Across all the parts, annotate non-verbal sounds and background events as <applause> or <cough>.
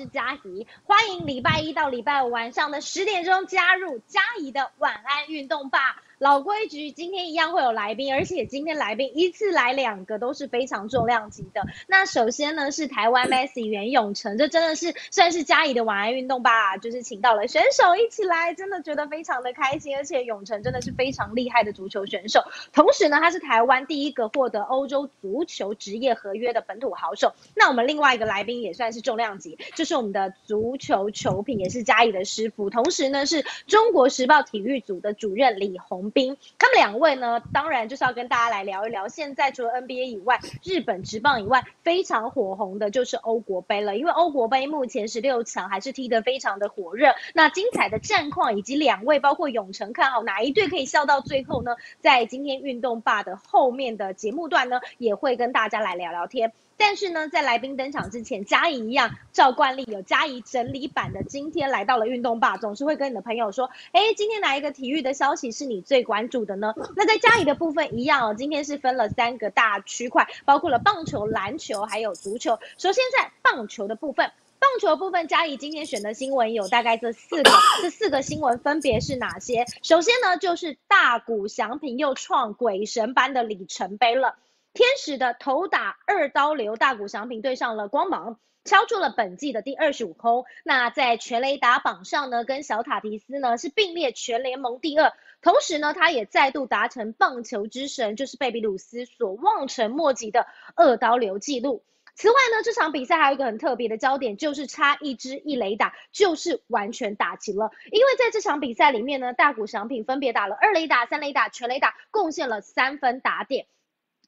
是嘉怡，欢迎礼拜一到礼拜五晚上的十点钟加入嘉怡的晚安运动吧。老规矩，今天一样会有来宾，而且今天来宾一次来两个都是非常重量级的。那首先呢是台湾 Messi 袁永成，这真的是算是嘉怡的晚安运动吧，就是请到了选手一起来，真的觉得非常的开心。而且永成真的是非常厉害的足球选手，同时呢他是台湾第一个获得欧洲足球职业合约的本土好手。那我们另外一个来宾也算是重量级，就是我们的足球球品，也是嘉怡的师傅，同时呢是中国时报体育组的主任李红。兵，他们两位呢，当然就是要跟大家来聊一聊。现在除了 NBA 以外，日本职棒以外，非常火红的就是欧国杯了。因为欧国杯目前十六强还是踢得非常的火热。那精彩的战况以及两位，包括永成看好哪一队可以笑到最后呢？在今天运动霸的后面的节目段呢，也会跟大家来聊聊天。但是呢，在来宾登场之前，嘉怡一样照惯例有嘉怡整理版的。今天来到了运动吧，总是会跟你的朋友说，哎，今天哪一个体育的消息是你最关注的呢？那在嘉怡的部分一样哦，今天是分了三个大区块，包括了棒球、篮球还有足球。首先在棒球的部分，棒球部分嘉怡今天选的新闻有大概这四个，这四个新闻分别是哪些？首先呢，就是大谷翔平又创鬼神般的里程碑了。天使的头打二刀流，大谷翔平对上了光芒，敲出了本季的第二十五轰。那在全雷打榜上呢，跟小塔提斯呢是并列全联盟第二。同时呢，他也再度达成棒球之神就是贝比鲁斯所望尘莫及的二刀流纪录。此外呢，这场比赛还有一个很特别的焦点，就是差一支一雷打，就是完全打齐了。因为在这场比赛里面呢，大谷翔平分别打了二雷打、三雷打、全雷打，贡献了三分打点。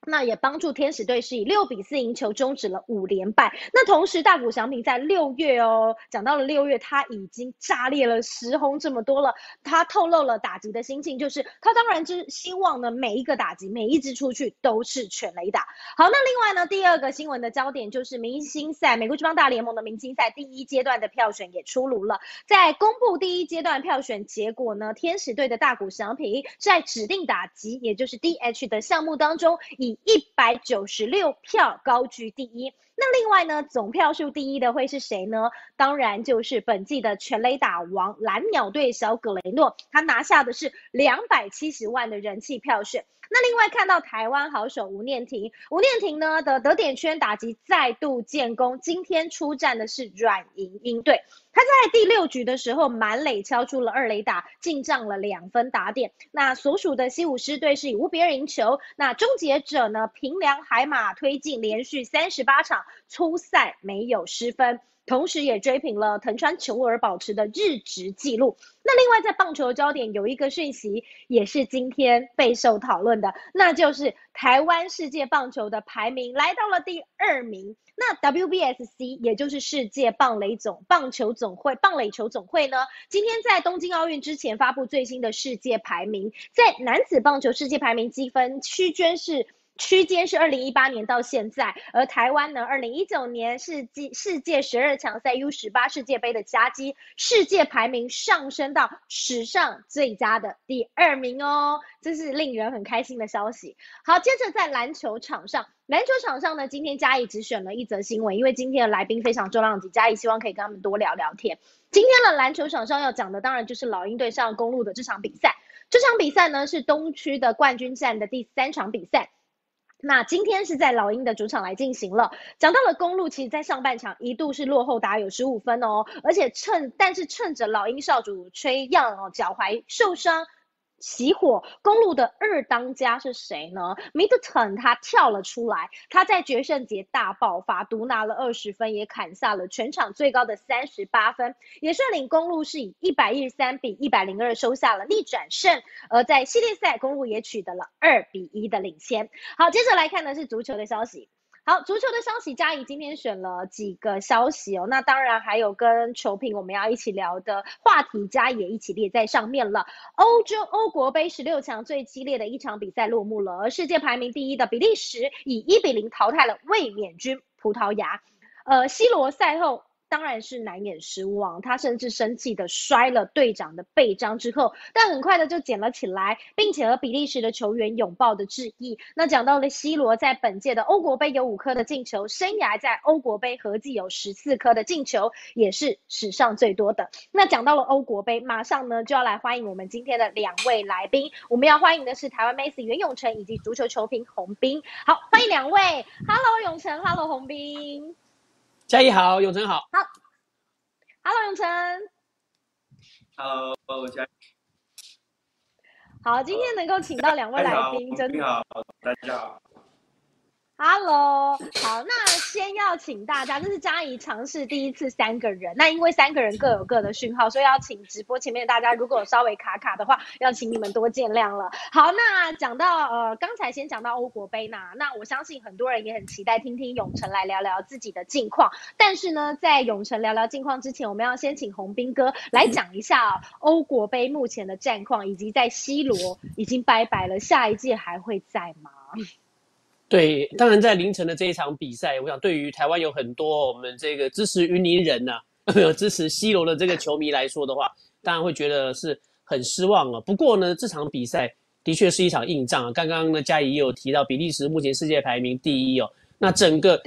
那也帮助天使队是以六比四赢球，终止了五连败。那同时，大谷翔平在六月哦，讲到了六月，他已经炸裂了十轰这么多了。他透露了打击的心情，就是他当然就是希望呢，每一个打击，每一支出去都是全雷打。好，那另外呢，第二个新闻的焦点就是明星赛，美国职棒大联盟的明星赛第一阶段的票选也出炉了。在公布第一阶段票选结果呢，天使队的大谷翔平在指定打击，也就是 DH 的项目当中以一百九十六票高居第一，那另外呢，总票数第一的会是谁呢？当然就是本季的全垒打王蓝鸟队小葛雷诺，他拿下的是两百七十万的人气票选。那另外看到台湾好手吴念婷，吴念婷呢的得点圈打击再度建功，今天出战的是软银鹰队。他在第六局的时候满垒敲出了二垒打，进账了两分打点。那所属的西武狮队是以五比二赢球。那终结者呢平凉海马推进连续三十八场初赛没有失分。同时也追平了藤川球儿保持的日职纪录。那另外在棒球焦点有一个讯息，也是今天备受讨论的，那就是台湾世界棒球的排名来到了第二名。那 WBSC 也就是世界棒垒总棒球总会棒垒球总会呢，今天在东京奥运之前发布最新的世界排名，在男子棒球世界排名积分区间是。区间是二零一八年到现在，而台湾呢，二零一九年是世世界十二强赛 U 十八世界杯的佳绩，世界排名上升到史上最佳的第二名哦，这是令人很开心的消息。好，接着在篮球场上，篮球场上呢，今天嘉义只选了一则新闻，因为今天的来宾非常重量级，嘉义希望可以跟他们多聊聊天。今天的篮球场上要讲的，当然就是老鹰队上公路的这场比赛。这场比赛呢，是东区的冠军战的第三场比赛。那今天是在老鹰的主场来进行了。讲到了公路，其实在上半场一度是落后达有十五分哦，而且趁但是趁着老鹰少主吹样哦脚踝受伤。起火，公路的二当家是谁呢？Middleton 他跳了出来，他在决胜节大爆发，独拿了二十分，也砍下了全场最高的三十八分，也率领公路是以一百一十三比一百零二收下了逆转胜。而在系列赛，公路也取得了二比一的领先。好，接着来看的是足球的消息。好，足球的消息，嘉怡今天选了几个消息哦。那当然还有跟球评我们要一起聊的话题，嘉怡也一起列在上面了。欧洲欧国杯十六强最激烈的一场比赛落幕了，而世界排名第一的比利时以一比零淘汰了卫冕军葡萄牙。呃，C 罗赛后。当然是难掩失望。他甚至生气的摔了队长的背章之后，但很快的就捡了起来，并且和比利时的球员拥抱的致意。那讲到了 C 罗在本届的欧国杯有五颗的进球，生涯在欧国杯合计有十四颗的进球，也是史上最多的。那讲到了欧国杯，马上呢就要来欢迎我们今天的两位来宾。我们要欢迎的是台湾 Messi 袁永成以及足球球评洪斌。好，欢迎两位。Hello 永成，Hello 洪斌。嘉怡好，永成好。好，Hello 永成。Hello 嘉。好，今天能够请到两位来宾，真的好，大家好。Hello，好，那先要请大家，这是嘉怡尝试第一次三个人，那因为三个人各有各的讯号，所以要请直播前面大家，如果稍微卡卡的话，要请你们多见谅了。好，那讲到呃，刚才先讲到欧国杯呢，那我相信很多人也很期待听听永成来聊聊自己的近况。但是呢，在永成聊聊近况之前，我们要先请洪斌哥来讲一下欧国杯目前的战况，以及在 C 罗已经拜拜了，下一届还会在吗？对，当然在凌晨的这一场比赛，我想对于台湾有很多我们这个支持云林人呐，<laughs> 支持西罗的这个球迷来说的话，当然会觉得是很失望啊。不过呢，这场比赛的确是一场硬仗啊。刚刚呢，嘉怡也有提到，比利时目前世界排名第一哦，那整个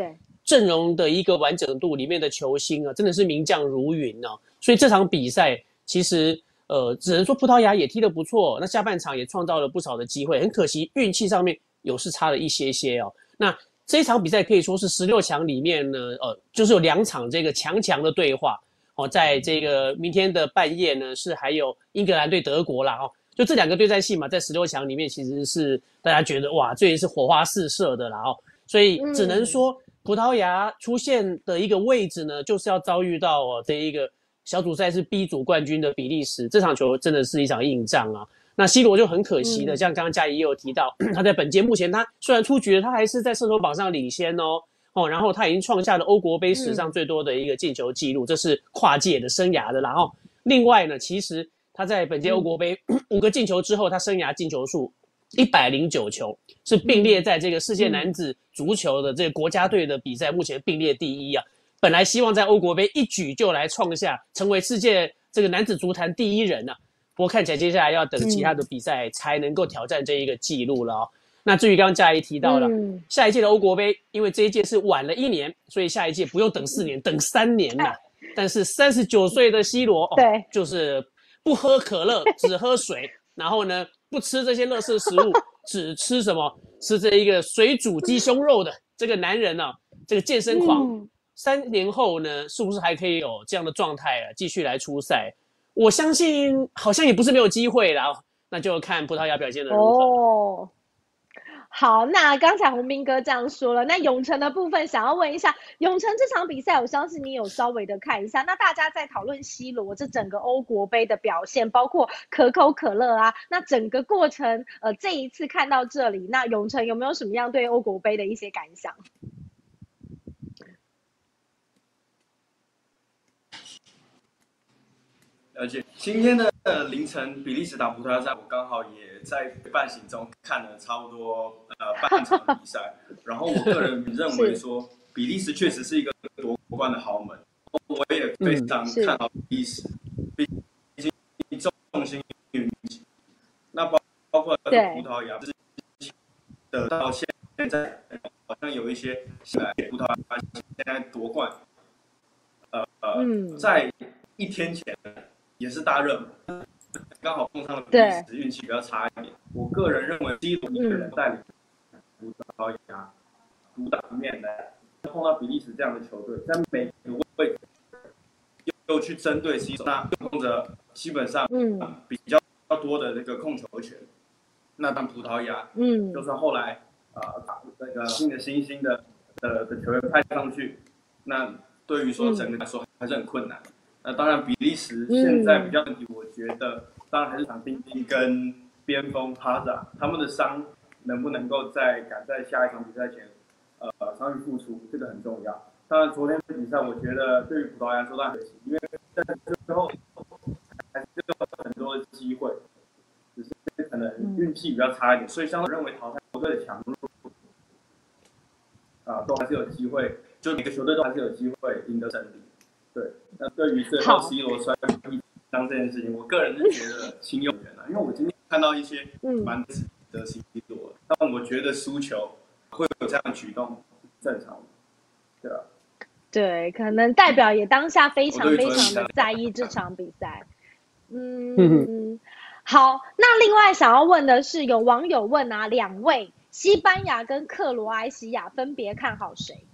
阵容的一个完整度里面的球星啊，真的是名将如云哦。所以这场比赛其实呃，只能说葡萄牙也踢得不错，那下半场也创造了不少的机会，很可惜运气上面。有是差了一些些哦。那这场比赛可以说是十六强里面呢，呃，就是有两场这个强强的对话哦。在这个明天的半夜呢，是还有英格兰对德国啦哦。就这两个对战戏嘛，在十六强里面其实是大家觉得哇，这也是火花四射的啦哦。所以只能说葡萄牙出现的一个位置呢，就是要遭遇到哦这一个小组赛是 B 组冠军的比利时。这场球真的是一场硬仗啊。那 C 罗就很可惜的，像刚刚嘉怡也有提到，他在本届目前他虽然出局了，他还是在射手榜上领先哦哦，然后他已经创下了欧国杯史上最多的一个进球纪录，这是跨界的生涯的。然后另外呢，其实他在本届欧国杯 <clears throat> 五个进球之后，他生涯进球数一百零九球，是并列在这个世界男子足球的这个国家队的比赛目前并列第一啊。本来希望在欧国杯一举就来创下成为世界这个男子足坛第一人呢。不过看起来接下来要等其他的比赛才能够挑战这一个记录了哦。那至于刚刚嘉怡提到了下一届的欧国杯，因为这一届是晚了一年，所以下一届不用等四年，等三年呐。<laughs> 但是三十九岁的 C 罗，对，就是不喝可乐，只喝水，然后呢不吃这些乐色食物，只吃什么？吃这一个水煮鸡胸肉的这个男人呢？这个健身狂，三年后呢，是不是还可以有这样的状态啊？继续来出赛？我相信好像也不是没有机会啦，那就看葡萄牙表现的如何。哦，好，那刚才洪斌哥这样说了，那永成的部分想要问一下，永成这场比赛，我相信你有稍微的看一下。那大家在讨论 C 罗这整个欧国杯的表现，包括可口可乐啊，那整个过程，呃，这一次看到这里，那永成有没有什么样对欧国杯的一些感想？而且今天的凌晨比利时打葡萄牙赛，我刚好也在半醒中看了差不多呃半场比赛。<laughs> 然后我个人认为说，比利时确实是一个夺冠的豪门，我也非常看好比利时，毕竟重心云集。那包包括葡萄牙，得到现在好像有一些葡萄牙现在夺冠，呃呃，在一天前。也是大热门，刚好碰上了比利时，运气比较差一点。我个人认为罗一个人带领葡萄牙独当一面的，碰到比利时这样的球队，在每个位置又又去针对 C 罗，那用着基本上比较多的那个控球权。那当葡萄牙，嗯，就算后来啊把那个新的新兴的的的球员派上去，那对于说整个来说还是很困难。那当然，比利时现在比较问题，我觉得当然还是想丁丁跟边锋哈扎他们的伤能不能够在赶在下一场比赛前，呃，伤愈复出，这个很重要。当然，昨天的比赛，我觉得对于葡萄牙说当然可惜，因为在最后还是有很多的机会，只是可能运气比较差一点，所以相对认为淘汰球队的强弱啊，都还是有机会，就每个球队都还是有机会赢得胜利。对，那对于最后 C 罗摔一张这件事情，我个人是觉得心有缘啊，因为我今天看到一些蛮值得 C 罗，但我觉得输球会有这样举动正常，对啊。对，可能代表也当下非常非常的在意这场比赛。嗯，好，那另外想要问的是，有网友问啊，两位西班牙跟克罗埃西亚分别看好谁？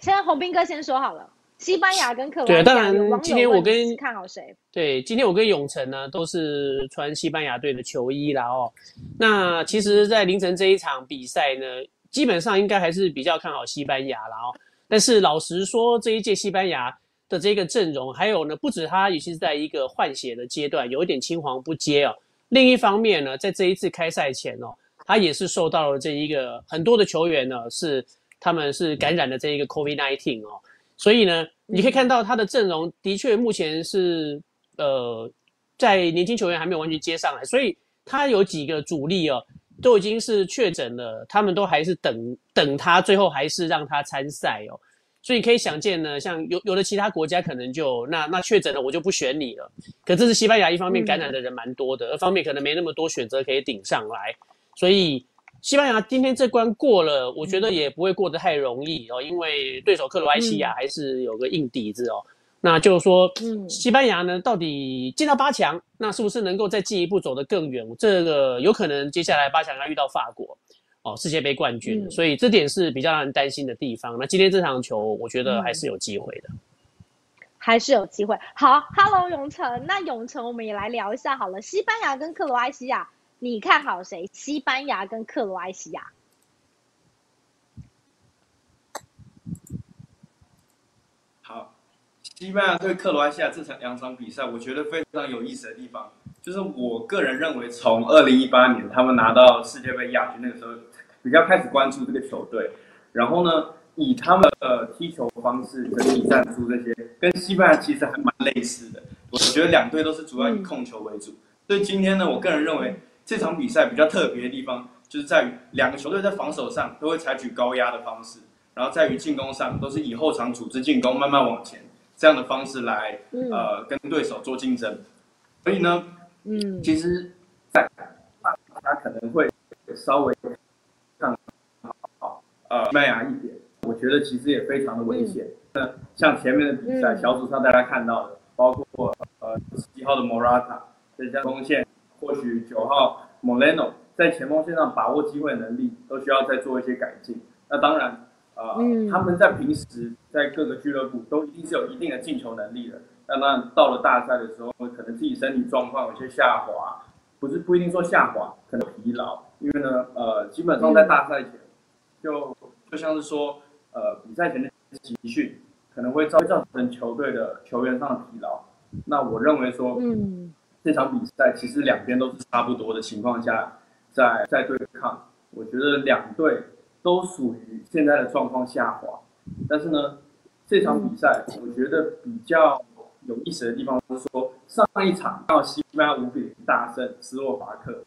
现在洪斌哥先说好了，西班牙跟克罗对，当然今天我跟看好谁？对，今天我跟永成呢都是穿西班牙队的球衣啦哦。那其实，在凌晨这一场比赛呢，基本上应该还是比较看好西班牙啦哦。但是老实说，这一届西班牙的这个阵容，还有呢，不止他，尤其是在一个换血的阶段，有一点青黄不接哦。另一方面呢，在这一次开赛前哦，他也是受到了这一个很多的球员呢，是他们是感染了这一个 COVID-19 哦。所以呢，你可以看到他的阵容的确目前是呃，在年轻球员还没有完全接上来，所以他有几个主力哦。都已经是确诊了，他们都还是等等他，最后还是让他参赛哦。所以可以想见呢，像有有的其他国家可能就那那确诊了，我就不选你了。可这是西班牙一方面感染的人蛮多的，二方面可能没那么多选择可以顶上来。所以西班牙今天这关过了，我觉得也不会过得太容易哦，因为对手克罗埃西亚还是有个硬底子哦。那就是说，嗯，西班牙呢，到底进到八强，那是不是能够再进一步走得更远？这个有可能接下来八强要遇到法国，哦，世界杯冠军，所以这点是比较让人担心的地方。那今天这场球，我觉得还是有机会的，还是有机会。好，Hello 永成，那永成我们也来聊一下好了，西班牙跟克罗埃西亚，你看好谁？西班牙跟克罗埃西亚。好西班牙对克罗埃西亚这场两场比赛，我觉得非常有意思的地方，就是我个人认为，从二零一八年他们拿到世界杯亚军那个时候，比较开始关注这个球队。然后呢，以他们的踢球方式、整体战术这些，跟西班牙其实还蛮类似的。我觉得两队都是主要以控球为主。所以今天呢，我个人认为这场比赛比较特别的地方，就是在于两个球队在防守上都会采取高压的方式，然后在于进攻上都是以后场组织进攻，慢慢往前。这样的方式来，呃，跟对手做竞争，所以呢，嗯，其实，在他可能会稍微上好，呃，西班牙一点，我觉得其实也非常的危险。那像前面的比赛，小组上大家看到的，包括呃十一号的 Morata 在前锋线，或许九号 Moleno 在前锋线上把握机会能力都需要再做一些改进。那当然。啊，他们在平时在各个俱乐部都一定是有一定的进球能力的。那那到了大赛的时候，可能自己身体状况有些下滑，不是不一定说下滑，可能疲劳。因为呢，呃，基本上在大赛前，就就像是说，呃，比赛前的集训可能会造造成球队的球员上的疲劳。那我认为说，嗯，这场比赛其实两边都是差不多的情况下，在在对抗，我觉得两队。都属于现在的状况下滑，但是呢，这场比赛我觉得比较有意思的地方是说，上一场到西班牙五比零大胜斯洛伐克，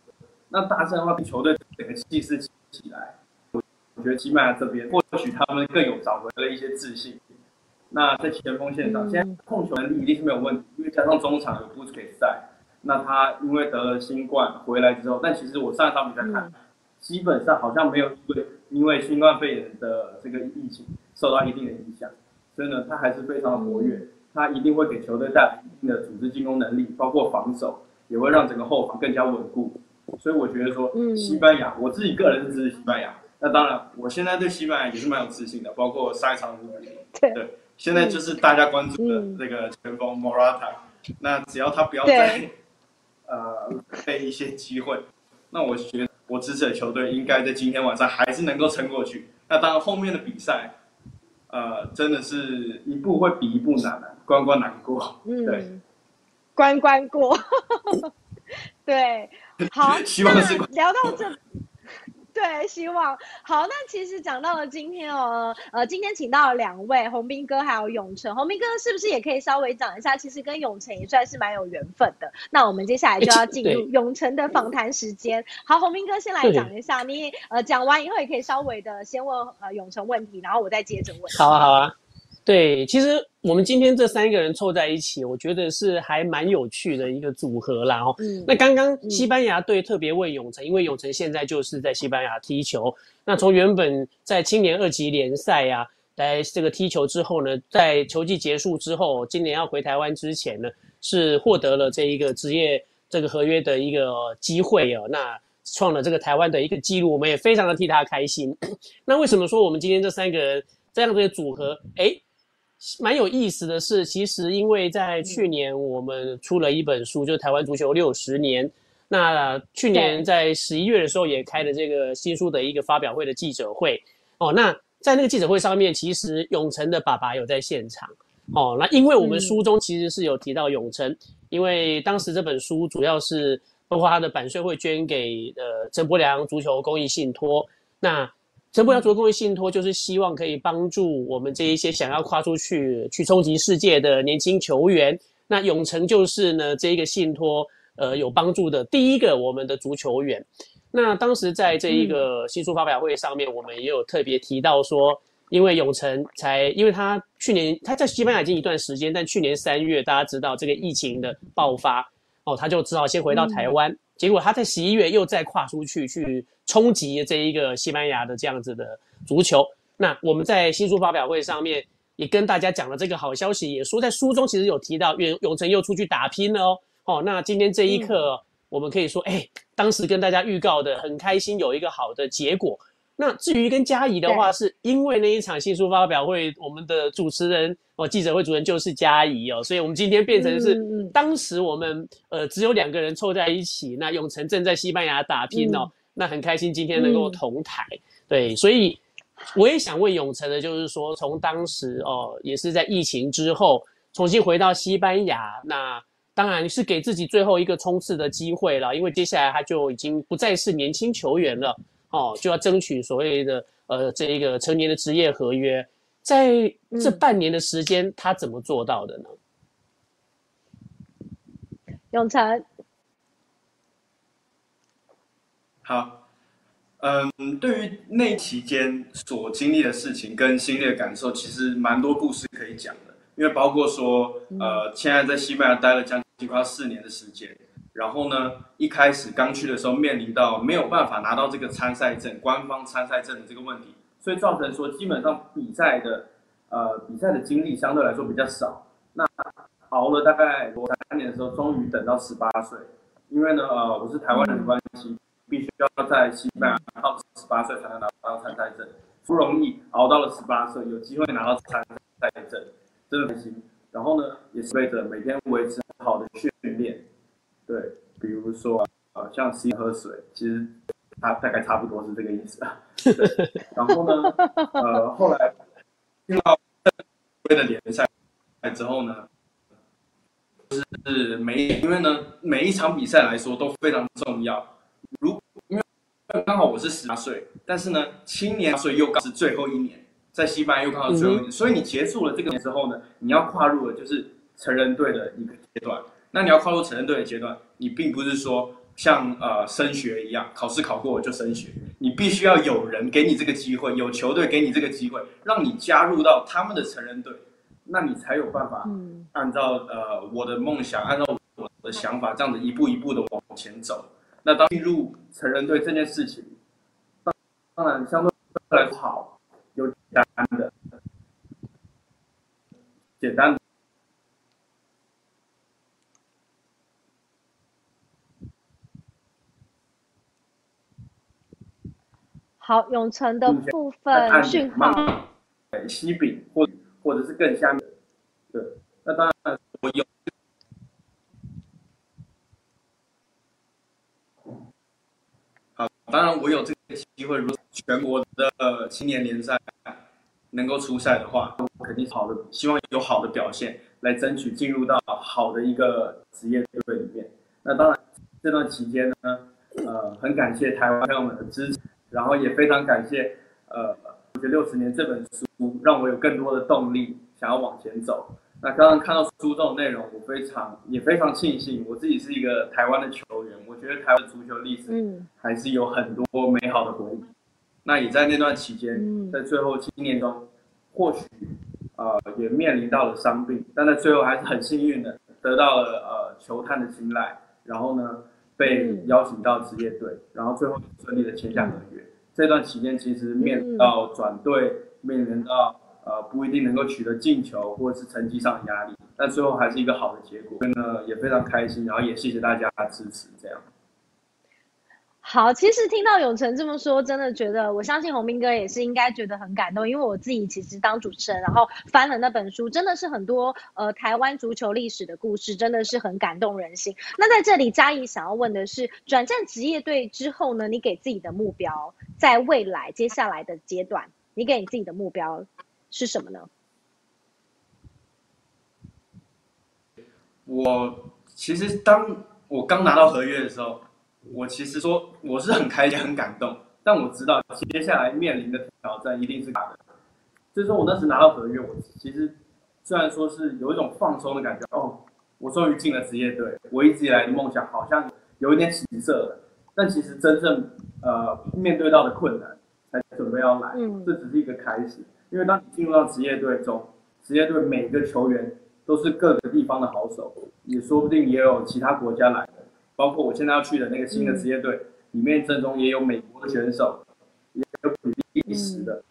那大胜的话，球队整个气势起来，我我觉得西班牙这边或许他们更有找回了一些自信。那在前锋线上，现在控球能力一定是没有问题，因为加上中场有布斯克在，那他因为得了新冠回来之后，但其实我上一场比赛看，基本上好像没有因为。因为新冠肺炎的这个疫情受到一定的影响，所以呢，他还是非常的活跃。他一定会给球队带来一定的组织进攻能力，包括防守，也会让整个后防更加稳固。所以我觉得说，西班牙，我自己个人是支持西班牙。那当然，我现在对西班牙也是蛮有自信的，包括上一场五比零。对，现在就是大家关注的这个前锋 Morata。那只要他不要再呃被一些机会，那我觉得。我支持的球队应该在今天晚上还是能够撑过去。那当然，后面的比赛，呃，真的是一步会比一步难，关关难过。嗯，对，关关过。<laughs> 对，好，<laughs> 希望是聊到这。对，希望好。那其实讲到了今天哦，呃，今天请到了两位洪斌哥还有永成。洪斌哥是不是也可以稍微讲一下？其实跟永成也算是蛮有缘分的。那我们接下来就要进入永成的访谈时间。好，洪斌哥先来讲一下，你呃讲完以后也可以稍微的先问呃永成问题，然后我再接着问。好啊，好啊。对，其实我们今天这三个人凑在一起，我觉得是还蛮有趣的一个组合啦哦。嗯那刚刚西班牙队特别为永成，因为永成现在就是在西班牙踢球。那从原本在青年二级联赛呀、来这个踢球之后呢，在球季结束之后，今年要回台湾之前呢，是获得了这一个职业这个合约的一个机会哦。那创了这个台湾的一个记录，我们也非常的替他开心。那为什么说我们今天这三个人这样的组合，诶，蛮有意思的是，其实因为在去年我们出了一本书，就是《台湾足球六十年》。那去年在十一月的时候也开了这个新书的一个发表会的记者会哦。那在那个记者会上面，其实永成的爸爸有在现场哦。那因为我们嗯书中其实是有提到永成，因为当时这本书主要是包括他的版税会捐给呃陈柏良足球公益信托。那陈柏良足球公益信托就是希望可以帮助我们这一些想要跨出去去冲击世界的年轻球员。那永成就是呢这一个信托呃有帮助的第一个我们的足球员。那当时在这一个新书发表会上面，我们也有特别提到说，因为永成才，因为他去年他在西班牙已经一段时间，但去年三月大家知道这个疫情的爆发，哦，他就只好先回到台湾。结果他在十一月又再跨出去去冲击这一个西班牙的这样子的足球。那我们在新书发表会上面也跟大家讲了这个好消息，也说在书中其实有提到永永成又出去打拼了哦。哦，那今天这一刻。我们可以说，哎，当时跟大家预告的很开心，有一个好的结果。那至于跟嘉怡的话，是因为那一场新书发表会，我们的主持人哦，记者会主任就是嘉怡哦，所以我们今天变成是当时我们呃只有两个人凑在一起，那永成正在西班牙打拼哦，那很开心今天能够同台，对，所以我也想问永成的，就是说从当时哦，也是在疫情之后重新回到西班牙，那。当然是给自己最后一个冲刺的机会了，因为接下来他就已经不再是年轻球员了，哦，就要争取所谓的呃这一个成年的职业合约。在这半年的时间，他怎么做到的呢？永成，好，嗯，对于那期间所经历的事情跟心里的感受，其实蛮多故事可以讲的。因为包括说，呃，现在在西班牙待了将近快四年的时间，然后呢，一开始刚去的时候面临到没有办法拿到这个参赛证，官方参赛证的这个问题，所以造成说基本上比赛的，呃，比赛的经历相对来说比较少。那熬了大概三年的时候，终于等到十八岁，因为呢，呃，我是台湾人的关系，必须要在西班牙到十八岁才能拿到参赛证，不容易熬到了十八岁，有机会拿到参赛证。真的开心，然后呢，也是为了每天维持好的训练，对，比如说呃，像吃喝水，其实它大概差不多是这个意思。然后呢，呃，后来听到为了联赛之后呢，就是每因为呢每一场比赛来说都非常重要，我是十八岁，但是呢青年岁又刚是最后一年。在西班牙又刚好最后一年，所以你结束了这个年之后呢，你要跨入的就是成人队的一个阶段。那你要跨入成人队的阶段，你并不是说像呃升学一样，考试考过我就升学，你必须要有人给你这个机会，有球队给你这个机会，让你加入到他们的成人队，那你才有办法按照呃我的梦想，按照我的想法，这样子一步一步的往前走。那当进入成人队这件事情，当然相对来说好。有简单的，简单的。好，永成的部分讯号，西饼或或者是更下面，对，那当然我有。好，当然我有这个机会，如果全国的青年联赛能够出赛的话，我肯定是好的，希望有好的表现来争取进入到好的一个职业队里面。那当然这段期间呢，呃，很感谢台湾朋友们的支持，然后也非常感谢呃《我觉得六十年》这本书，让我有更多的动力想要往前走。那刚刚看到书中的内容，我非常也非常庆幸，我自己是一个台湾的球员，我觉得台湾足球历史嗯，还是有很多美好的回忆。那也在那段期间，嗯在最后七年中，或许呃也面临到了伤病，但在最后还是很幸运的得到了呃球探的青睐，然后呢被邀请到职业队，然后最后顺利的签下合约。这段期间其实面临到转队，面临到呃不一定能够取得进球或者是成绩上的压力，但最后还是一个好的结果，所以呢也非常开心，然后也谢谢大家支持，这样。好，其实听到永成这么说，真的觉得，我相信洪斌哥也是应该觉得很感动，因为我自己其实当主持人，然后翻了那本书，真的是很多呃台湾足球历史的故事，真的是很感动人心。那在这里，嘉怡想要问的是，转战职业队之后呢，你给自己的目标，在未来接下来的阶段，你给你自己的目标是什么呢？我其实当我刚拿到合约的时候。我其实说我是很开心、很感动，但我知道接下来面临的挑战一定是大的。所以说我那时拿到合约，我其实虽然说是有一种放松的感觉，哦，我终于进了职业队，我一直以来的梦想好像有一点起色了。但其实真正呃面对到的困难才准备要来，这只是一个开始。因为当你进入到职业队中，职业队每个球员都是各个地方的好手，也说不定也有其他国家来的。包括我现在要去的那个新的职业队，里面阵中也有美国的选手，也有比利时的。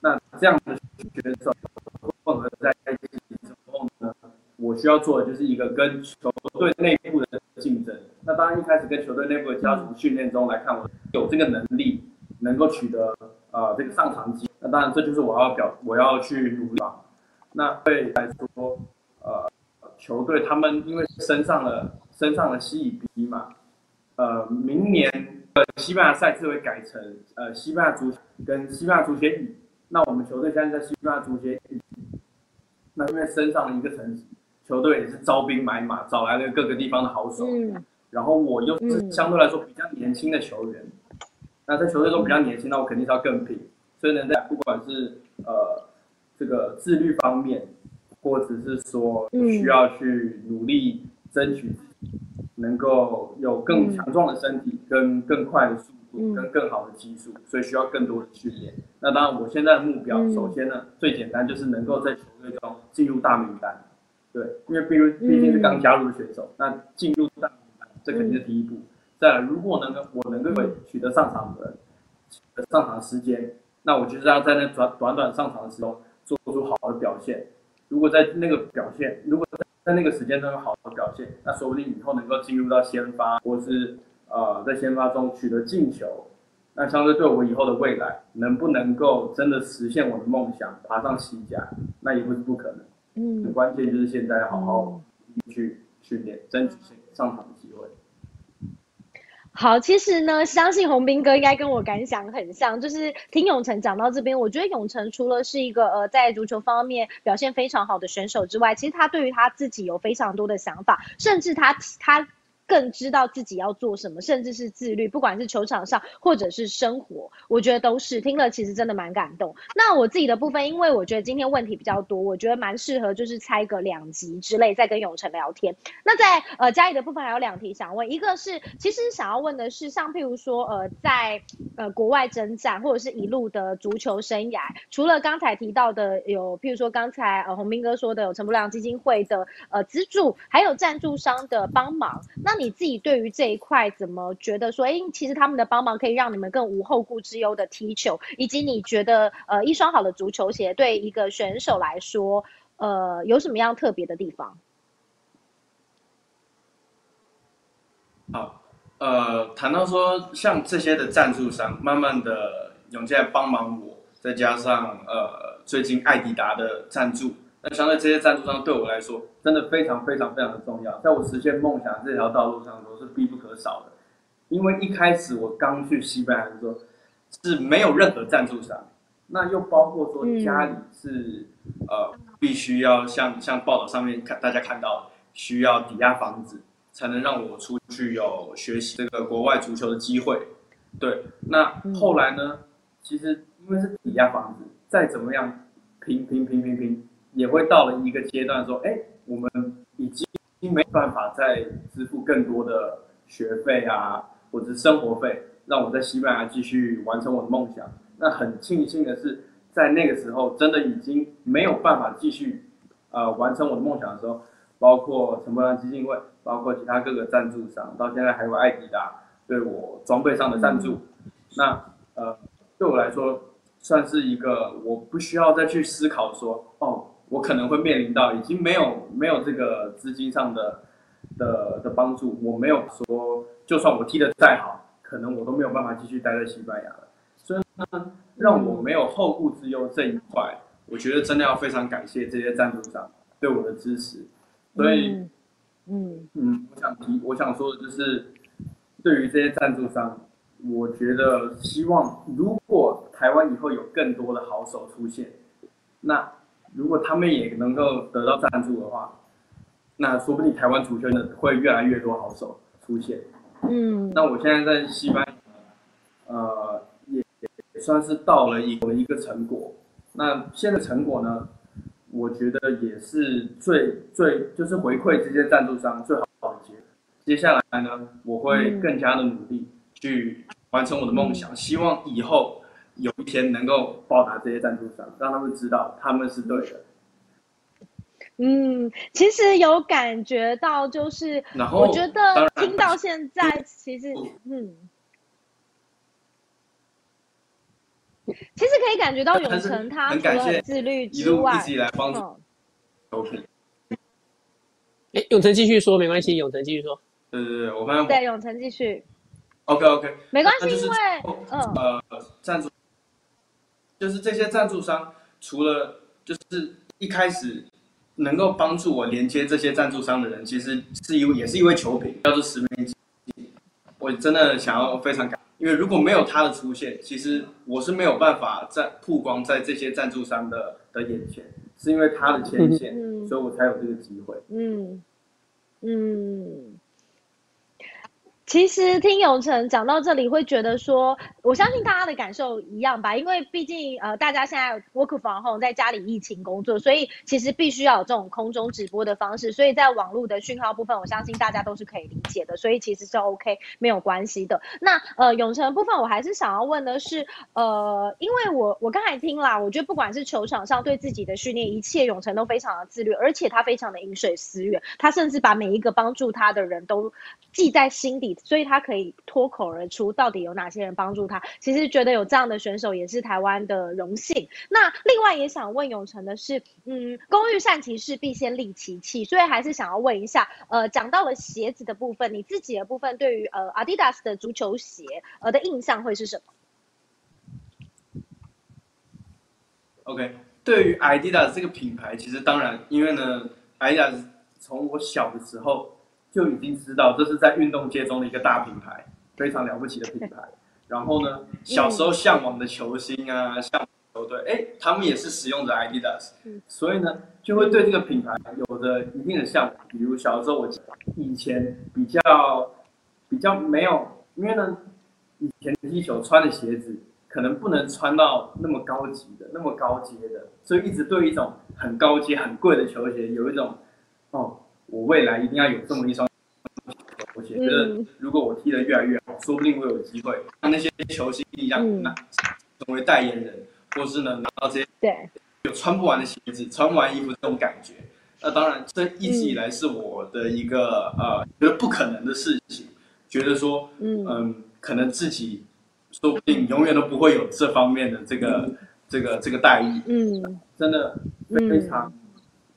那这样的选手混合在一起之后呢，我需要做的就是一个跟球队内部的竞争。那当然一开始跟球队内部的家族训练中来看，我有这个能力，能够取得呃这个上场机。那当然这就是我要表我要去努力。那对来说，呃，球队他们因为升上了。升上的西乙 B 嘛，呃，明年呃西班牙赛制会改成呃西班牙足跟西班牙足协乙，那我们球队现在在西班牙足协乙，那因为身上的一个层级，球队也是招兵买马，找来了各个地方的好手，然后我又是相对来说比较年轻的球员，那在球队中比较年轻，那我肯定是要更拼，所以呢，在不管是呃这个自律方面，或者是说需要去努力争取。能够有更强壮的身体，跟更快的速度，跟更好的技术，所以需要更多的训练。那当然，我现在的目标，首先呢，最简单就是能够在球队中进入大名单。对，因为比如毕竟是刚加入的选手，那进入大名单，这肯定是第一步。再来，如果能够我能够取得上场的上场时间，那我就是要在那短短短上场的时候做出好的表现。如果在那个表现，如果在那个时间中有好的表现，那说不定以后能够进入到先发，或是呃在先发中取得进球，那相对对我以后的未来，能不能够真的实现我的梦想，爬上西甲，那也不是不可能。嗯，关键就是现在好好去训练，争取上场的机会。好，其实呢，相信洪斌哥应该跟我感想很像，就是听永成讲到这边，我觉得永成除了是一个呃在足球方面表现非常好的选手之外，其实他对于他自己有非常多的想法，甚至他他。更知道自己要做什么，甚至是自律，不管是球场上或者是生活，我觉得都是听了其实真的蛮感动。那我自己的部分，因为我觉得今天问题比较多，我觉得蛮适合就是猜个两集之类再跟永成聊天。那在呃嘉义的部分还有两题想问，一个是其实想要问的是，像譬如说呃在呃国外征战或者是一路的足球生涯，除了刚才提到的有譬如说刚才呃洪斌哥说的有陈不良基金会的呃资助，还有赞助商的帮忙，那你自己对于这一块怎么觉得说，哎，其实他们的帮忙可以让你们更无后顾之忧的踢球，以及你觉得，呃，一双好的足球鞋对一个选手来说，呃，有什么样特别的地方？好，呃，谈到说像这些的赞助商，慢慢的涌进来帮忙我，再加上呃，最近艾迪达的赞助。那相对这些赞助商对我来说，真的非常非常非常的重要，在我实现梦想这条道路上都是必不可少的。因为一开始我刚去西班牙的时候，是没有任何赞助商，那又包括说家里是呃必须要像像报道上面看大家看到，需要抵押房子才能让我出去有学习这个国外足球的机会。对，那后来呢，其实因为是抵押房子，再怎么样拼拼拼拼拼。也会到了一个阶段，说，哎，我们已经没办法再支付更多的学费啊，或者是生活费，让我在西班牙继续完成我的梦想。那很庆幸的是，在那个时候真的已经没有办法继续呃完成我的梦想的时候，包括陈柏良基金会，包括其他各个赞助商，到现在还有艾迪达对我装备上的赞助，那呃对我来说算是一个我不需要再去思考说哦，我可能会面临到已经没有没有这个资金上的的的帮助，我没有说就算我踢得再好，可能我都没有办法继续待在西班牙了，所以呢。让我没有后顾之忧这一块，我觉得真的要非常感谢这些赞助商对我的支持。所以，嗯嗯，我想提，我想说的就是，对于这些赞助商，我觉得希望如果台湾以后有更多的好手出现，那如果他们也能够得到赞助的话，那说不定台湾足球的会越来越多好手出现。嗯，那我现在在西班牙，呃。也算是到了一个一个成果，那现在成果呢？我觉得也是最最就是回馈这些赞助商最好的结。接下来呢，我会更加的努力去完成我的梦想，希望以后有一天能够报答这些赞助商，让他们知道他们是对的。嗯，其实有感觉到，就是我觉得听到现在，其实嗯。其实可以感觉到永成他除了自律之外，一直来帮助。OK。哎，永成继续说，没关系，永成继续说。对对对，我们对永成继续。OK OK，没关系，因为嗯呃赞助，就是这些赞助商，除了就是一开始能够帮助我连接这些赞助商的人，其实是一位也是一位球评，叫做石明基。我真的想要非常感。因为如果没有他的出现，其实我是没有办法在曝光在这些赞助商的的眼前，是因为他的牵线，所以我才有这个机会。嗯嗯。其实听永成讲到这里，会觉得说，我相信大家的感受一样吧，因为毕竟呃，大家现在 work from home，在家里疫情工作，所以其实必须要有这种空中直播的方式，所以在网络的讯号部分，我相信大家都是可以理解的，所以其实是 OK 没有关系的。那呃，永成部分，我还是想要问的是，呃，因为我我刚才听啦，我觉得不管是球场上对自己的训练，一切永成都非常的自律，而且他非常的饮水思源，他甚至把每一个帮助他的人都记在心底。所以他可以脱口而出，到底有哪些人帮助他？其实觉得有这样的选手也是台湾的荣幸。那另外也想问永成的是，嗯，工欲善其事，必先利其器。所以还是想要问一下，呃，讲到了鞋子的部分，你自己的部分对于呃 Adidas 的足球鞋呃的印象会是什么？OK，对于 Adidas 这个品牌，其实当然，因为呢，Adidas 从我小的时候。就已经知道这是在运动界中的一个大品牌，非常了不起的品牌。<laughs> 然后呢，小时候向往的球星啊，像球队，哎，他们也是使用着 Adidas，所以呢，就会对这个品牌有着一定的向往。比如小时候我以前比较比较没有，因为呢，以前踢球穿的鞋子可能不能穿到那么高级的、那么高阶的，所以一直对一种很高阶、很贵的球鞋有一种哦。我未来一定要有这么一双，我觉得如果我踢得越来越好，说不定我有机会。像那些球星一样，那成为代言人，或是呢拿到这些对。有穿不完的鞋子、穿不完衣服这种感觉。那当然，这一直以来是我的一个呃觉得不可能的事情，觉得说嗯。可能自己说不定永远都不会有这方面的这个这个这个待遇。嗯，真的非常。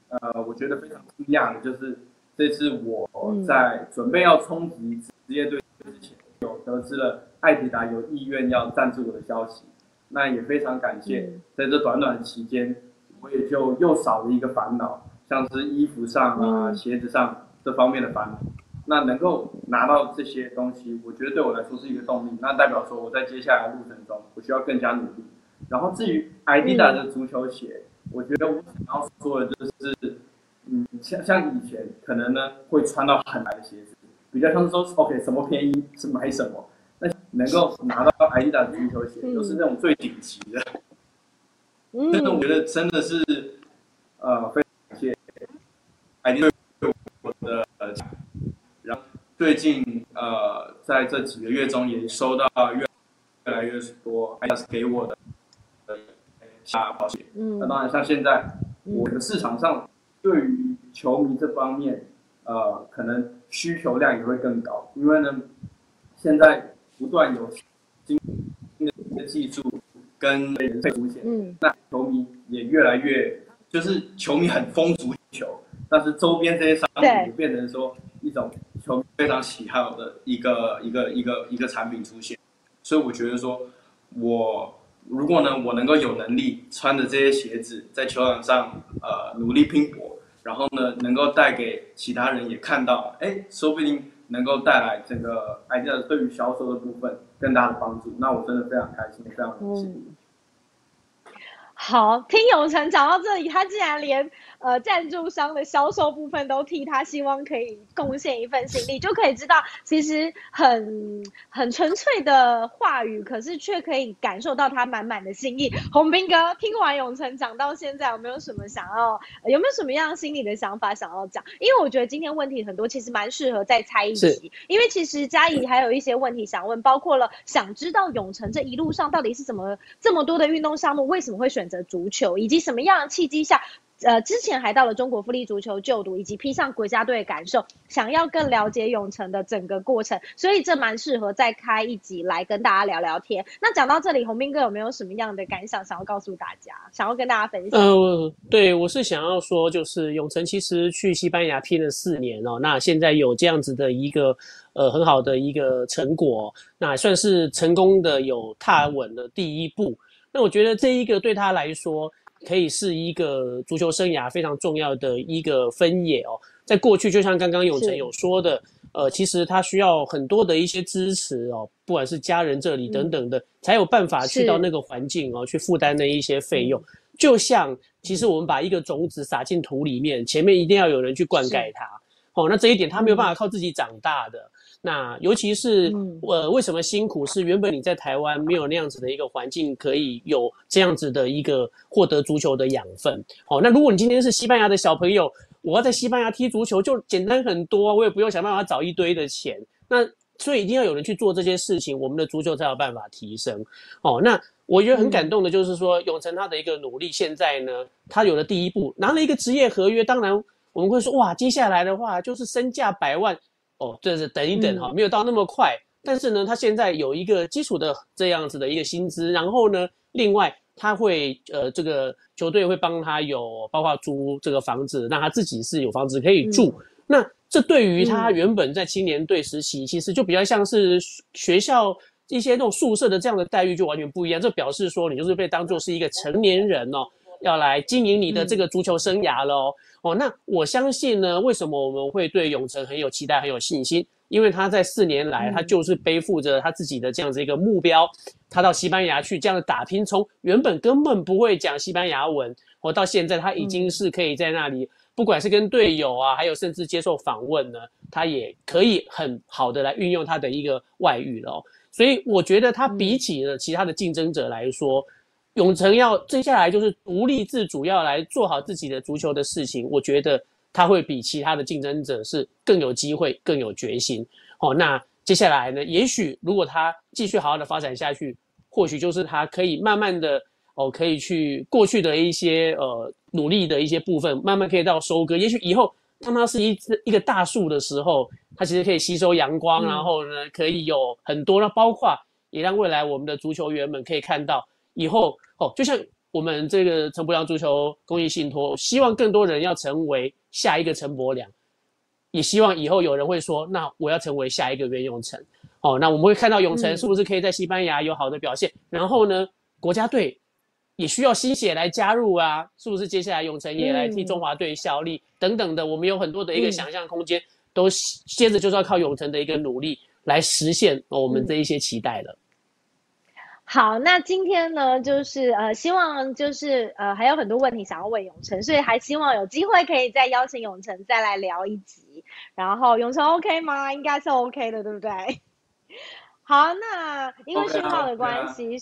呃，我觉得非常惊讶的，就是这次我在准备要冲击职业队之前，有得知了艾迪达有意愿要赞助我的消息，那也非常感谢，在这短短的期间，我也就又少了一个烦恼，像是衣服上啊、鞋子上这方面的烦恼。那能够拿到这些东西，我觉得对我来说是一个动力。那代表说我在接下来的路程中，我需要更加努力。然后至于艾迪达的足球鞋。我觉得我想要说的就是，嗯，像像以前可能呢会穿到很难的鞋子，比较像是说，OK，什么便宜是买什么，那能够拿到 Adidas 足球鞋都是那种最顶级的，<laughs> 真的我觉得真的是，呃，非常感谢 Adidas 我的，然后最近呃在这几个月中也收到越越来越多 Adidas 给我的。下保险。嗯那当然，像现在我的市场上对于球迷这方面，呃，可能需求量也会更高，因为呢，现在不断有新的技术跟人会出现，嗯。那球迷也越来越，就是球迷很疯足球，但是周边这些商品也变成说一种球迷非常喜好的一个一个一个一个产品出现，所以我觉得说，我如果呢我能够有能力穿着这些鞋子在球场上呃努力拼搏，然后呢能够带给其他人也看到，哎，说不定能够带来整个 idea 对于销售的部分更大的帮助，那我真的非常开心，非常荣幸。嗯。好，听永成讲到这里，他竟然连呃赞助商的销售部分都替他，希望可以贡献一份心力，就可以知道其实很很纯粹的话语，可是却可以感受到他满满的心意。洪斌哥，听完永成讲到现在，有没有什么想要，呃有没有什么样心里的想法想要讲？因为我觉得今天问题很多，其实蛮适合再猜一是集，因为其实嘉怡还有一些问题想问，包括了想知道永成这一路上到底是怎么这么多的运动项目，为什么会选择足球，以及什么样的契机下，呃，之前还到了中国富力足球就读，以及披上国家队的感受，想要更了解永成的整个过程，所以这蛮适合再开一集来跟大家聊聊天。那讲到这里，洪斌哥有没有什么样的感想想要告诉大家，想要跟大家分享？呃，对我是想要说，就是永成其实去西班牙拼了四年哦，那现在有这样子的一个呃很好的一个成果，那算是成功的有踏稳了第一步。那我觉得这一个对他来说，可以是一个足球生涯非常重要的一个分野哦。在过去，就像刚刚永成有说的，呃，其实他需要很多的一些支持哦，不管是家人这里等等的，才有办法去到那个环境哦，去负担那一些费用。就像其实我们把一个种子撒进土里面，前面一定要有人去灌溉它。哦，那这一点他没有办法靠自己长大的。那尤其是嗯呃，为什么辛苦？是原本你在台湾没有那样子的一个环境，可以有这样子的一个获得足球的养分。好、那如果你今天是西班牙的小朋友，我要在西班牙踢足球就简单很多，我也不用想办法找一堆的钱。那所以一定要有人去做这些事情，我们的足球才有办法提升。哦，那我觉得很感动的就是说，永成他的一个努力，现在呢，他有了第一步，拿了一个职业合约。当然，我们会说，哇，接下来的话就是身价百万。哦，这是等一等哈，没有到那么快。但是呢，他现在有一个基础的这样子的一个薪资，然后呢，另外他会呃，这个球队会帮他有包括租这个房子，让他自己是有房子可以住。那这对于他原本在青年队时期，其实就比较像是学校一些那种宿舍的这样的待遇就完全不一样。这表示说你就是被当做是一个成年人哦，要来经营你的这个足球生涯喽。哦，那我相信呢，为什么我们会对永成很有期待、很有信心？因为他在四年来，他就是背负着他自己的这样子一个目标，他到西班牙去这样的打拼，从原本根本不会讲西班牙文，我到现在他已经是可以在那里，不管是跟队友啊，还有甚至接受访问呢，他也可以很好的来运用他的一个外语了、哦。所以我觉得他比起了其他的竞争者来说，永成要接下来就是独立自主，要来做好自己的足球的事情。我觉得他会比其他的竞争者是更有机会、更有决心。哦，那接下来呢？也许如果他继续好好的发展下去，或许就是他可以慢慢的哦，可以去过去的一些呃努力的一些部分，慢慢可以到收割。也许以后当它是一一个大树的时候，它其实可以吸收阳光，然后呢，可以有很多那，包括也让未来我们的足球员们可以看到以后哦，就像我们这个陈伯良足球公益信托，希望更多人要成为下一个陈伯良，也希望以后有人会说，那我要成为下一个袁永成。哦，那我们会看到永成是不是可以在西班牙有好的表现？然后呢，国家队也需要新血来加入啊，是不是？接下来永成也来替中华队效力、等等的，我们有很多的一个想象空间，都接着就是要靠永成的一个努力来实现、哦、我们这一些期待了。好，那今天呢，就是呃，希望就是呃，还有很多问题想要问永成，所以还希望有机会可以再邀请永成再来聊一集。然后永成 OK 吗？应该是 OK 的，对不对？<laughs> 好，那因为讯号的关系，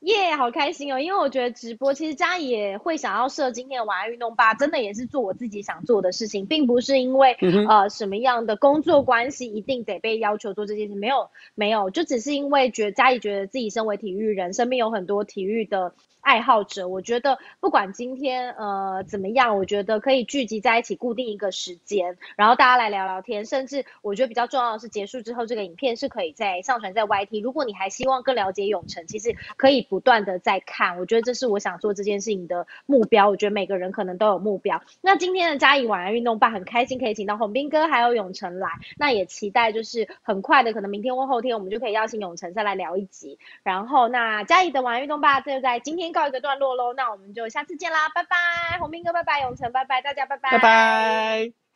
耶，好开心哦！因为我觉得直播其实嘉怡也会想要设今天的晚安运动吧，真的也是做我自己想做的事情，并不是因为、嗯呃什么样的工作关系一定得被要求做这件事，没有没有，就只是因为觉得嘉怡觉得自己身为体育人，身边有很多体育的爱好者，我觉得不管今天呃怎么样，我觉得可以聚集在一起，固定一个时间，然后大家来聊聊天，甚至我觉得比较重要的是，结束之后这个影片是可以再上传在 YT。如果你还希望更了解永城，其实可以不断的在看，我觉得这是我想做这件事情的目标。我觉得每个人可能都有目标。那今天的嘉怡晚安运动吧，很开心可以请到洪斌哥还有永成来，那也期待就是很快的，可能明天或后天我们就可以邀请永成再来聊一集。然后那嘉怡的晚安运动吧，就在今天告一个段落喽。那我们就下次见啦，拜拜，洪斌哥，拜拜，永成，拜拜，大家拜拜，拜拜。